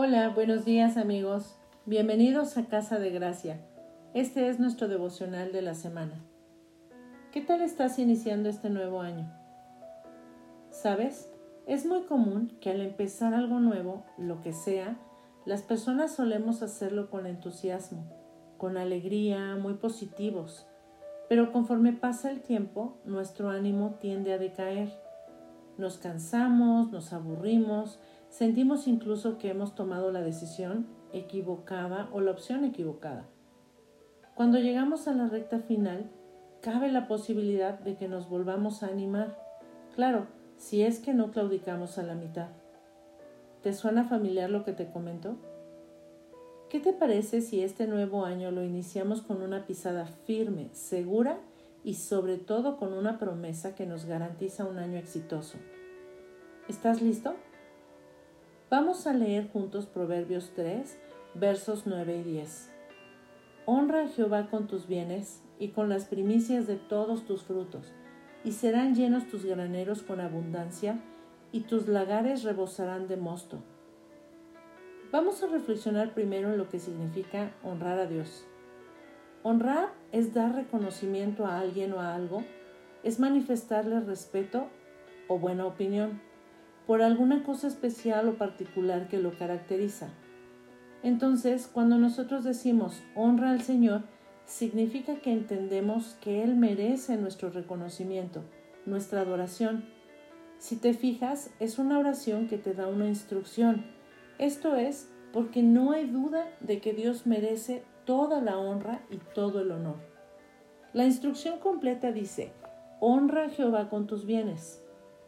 Hola, buenos días amigos. Bienvenidos a Casa de Gracia. Este es nuestro devocional de la semana. ¿Qué tal estás iniciando este nuevo año? ¿Sabes? Es muy común que al empezar algo nuevo, lo que sea, las personas solemos hacerlo con entusiasmo, con alegría, muy positivos. Pero conforme pasa el tiempo, nuestro ánimo tiende a decaer. Nos cansamos, nos aburrimos, sentimos incluso que hemos tomado la decisión equivocada o la opción equivocada. Cuando llegamos a la recta final, cabe la posibilidad de que nos volvamos a animar. Claro, si es que no claudicamos a la mitad. ¿Te suena familiar lo que te comento? ¿Qué te parece si este nuevo año lo iniciamos con una pisada firme, segura y sobre todo con una promesa que nos garantiza un año exitoso? ¿Estás listo? Vamos a leer juntos Proverbios 3, versos 9 y 10. Honra a Jehová con tus bienes y con las primicias de todos tus frutos, y serán llenos tus graneros con abundancia, y tus lagares rebosarán de mosto. Vamos a reflexionar primero en lo que significa honrar a Dios. Honrar es dar reconocimiento a alguien o a algo, es manifestarle respeto o buena opinión por alguna cosa especial o particular que lo caracteriza. Entonces, cuando nosotros decimos honra al Señor, significa que entendemos que Él merece nuestro reconocimiento, nuestra adoración. Si te fijas, es una oración que te da una instrucción, esto es porque no hay duda de que Dios merece toda la honra y todo el honor. La instrucción completa dice, honra a Jehová con tus bienes.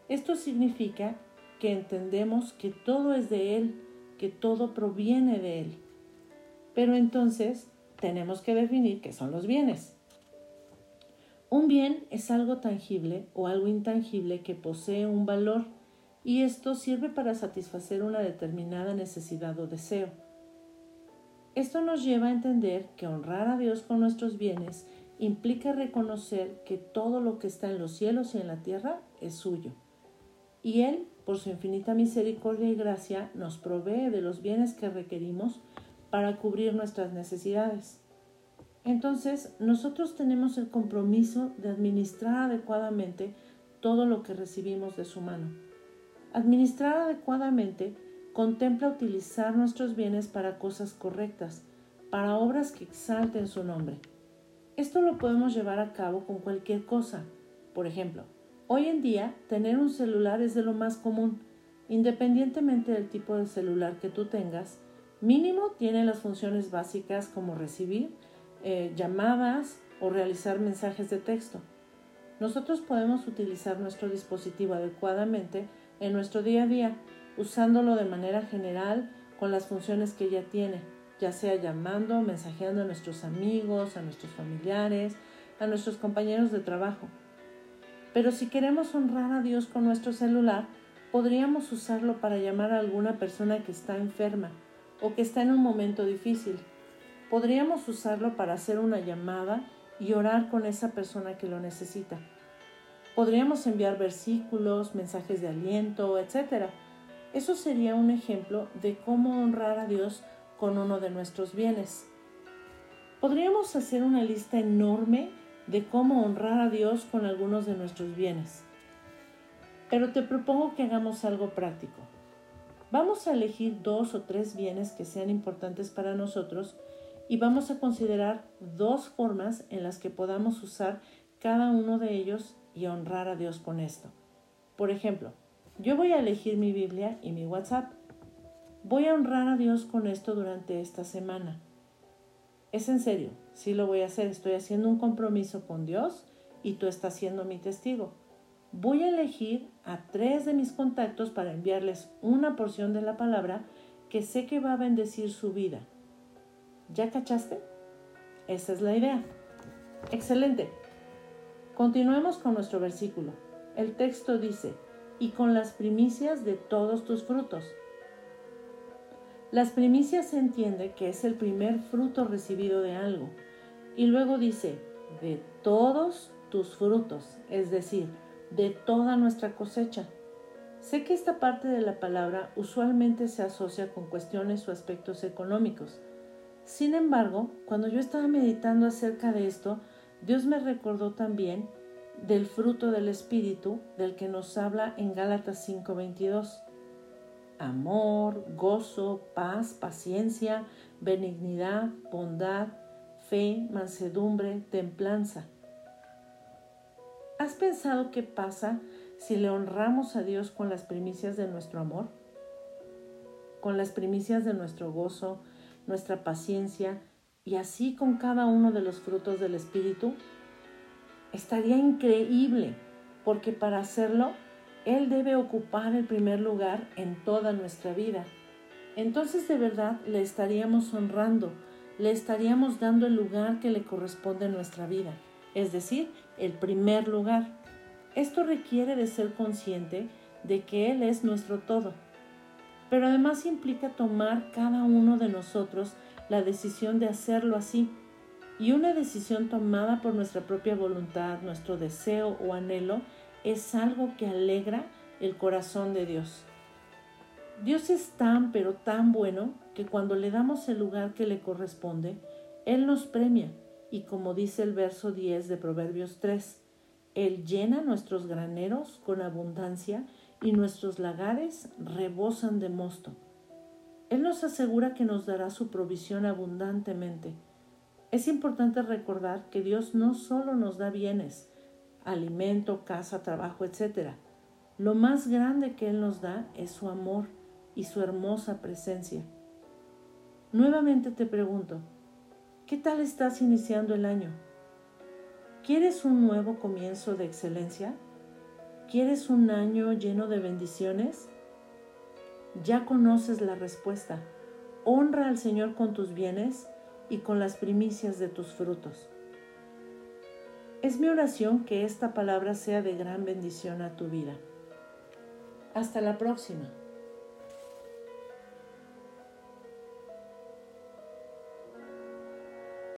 Esto significa que entendemos que todo es de Él, que todo proviene de Él. Pero entonces tenemos que definir qué son los bienes. Un bien es algo tangible o algo intangible que posee un valor y esto sirve para satisfacer una determinada necesidad o deseo. Esto nos lleva a entender que honrar a Dios con nuestros bienes implica reconocer que todo lo que está en los cielos y en la tierra es suyo. Y Él, por su infinita misericordia y gracia, nos provee de los bienes que requerimos para cubrir nuestras necesidades. Entonces, nosotros tenemos el compromiso de administrar adecuadamente todo lo que recibimos de su mano. Administrar adecuadamente contempla utilizar nuestros bienes para cosas correctas, para obras que exalten su nombre. Esto lo podemos llevar a cabo con cualquier cosa. Por ejemplo, hoy en día tener un celular es de lo más común. Independientemente del tipo de celular que tú tengas, mínimo tiene las funciones básicas como recibir eh, llamadas o realizar mensajes de texto. Nosotros podemos utilizar nuestro dispositivo adecuadamente en nuestro día a día, usándolo de manera general con las funciones que ya tiene, ya sea llamando, mensajeando a nuestros amigos, a nuestros familiares, a nuestros compañeros de trabajo. Pero si queremos honrar a Dios con nuestro celular, podríamos usarlo para llamar a alguna persona que está enferma o que está en un momento difícil. Podríamos usarlo para hacer una llamada y orar con esa persona que lo necesita. Podríamos enviar versículos, mensajes de aliento, etc. Eso sería un ejemplo de cómo honrar a Dios con uno de nuestros bienes. Podríamos hacer una lista enorme de cómo honrar a Dios con algunos de nuestros bienes. Pero te propongo que hagamos algo práctico. Vamos a elegir dos o tres bienes que sean importantes para nosotros y vamos a considerar dos formas en las que podamos usar cada uno de ellos y honrar a Dios con esto. Por ejemplo, yo voy a elegir mi Biblia y mi WhatsApp. Voy a honrar a Dios con esto durante esta semana. Es en serio, sí lo voy a hacer. Estoy haciendo un compromiso con Dios y tú estás siendo mi testigo. Voy a elegir a tres de mis contactos para enviarles una porción de la palabra que sé que va a bendecir su vida. ¿Ya cachaste? Esa es la idea. Excelente. Continuemos con nuestro versículo. El texto dice, y con las primicias de todos tus frutos. Las primicias se entiende que es el primer fruto recibido de algo. Y luego dice, de todos tus frutos, es decir, de toda nuestra cosecha. Sé que esta parte de la palabra usualmente se asocia con cuestiones o aspectos económicos. Sin embargo, cuando yo estaba meditando acerca de esto, Dios me recordó también del fruto del Espíritu del que nos habla en Gálatas 5:22. Amor, gozo, paz, paciencia, benignidad, bondad, fe, mansedumbre, templanza. ¿Has pensado qué pasa si le honramos a Dios con las primicias de nuestro amor? Con las primicias de nuestro gozo, nuestra paciencia y así con cada uno de los frutos del Espíritu? Estaría increíble, porque para hacerlo, Él debe ocupar el primer lugar en toda nuestra vida. Entonces de verdad le estaríamos honrando, le estaríamos dando el lugar que le corresponde en nuestra vida, es decir, el primer lugar. Esto requiere de ser consciente de que Él es nuestro todo, pero además implica tomar cada uno de nosotros la decisión de hacerlo así, y una decisión tomada por nuestra propia voluntad, nuestro deseo o anhelo, es algo que alegra el corazón de Dios. Dios es tan pero tan bueno que cuando le damos el lugar que le corresponde, Él nos premia y como dice el verso 10 de Proverbios 3, Él llena nuestros graneros con abundancia y nuestros lagares rebosan de mosto. Él nos asegura que nos dará su provisión abundantemente es importante recordar que Dios no solo nos da bienes, alimento, casa, trabajo, etc. Lo más grande que Él nos da es su amor y su hermosa presencia. Nuevamente te pregunto, ¿qué tal estás iniciando el año? ¿Quieres un nuevo comienzo de excelencia? ¿Quieres un año lleno de bendiciones? Ya conoces la respuesta. Honra al Señor con tus bienes y con las primicias de tus frutos. Es mi oración que esta palabra sea de gran bendición a tu vida. Hasta la próxima.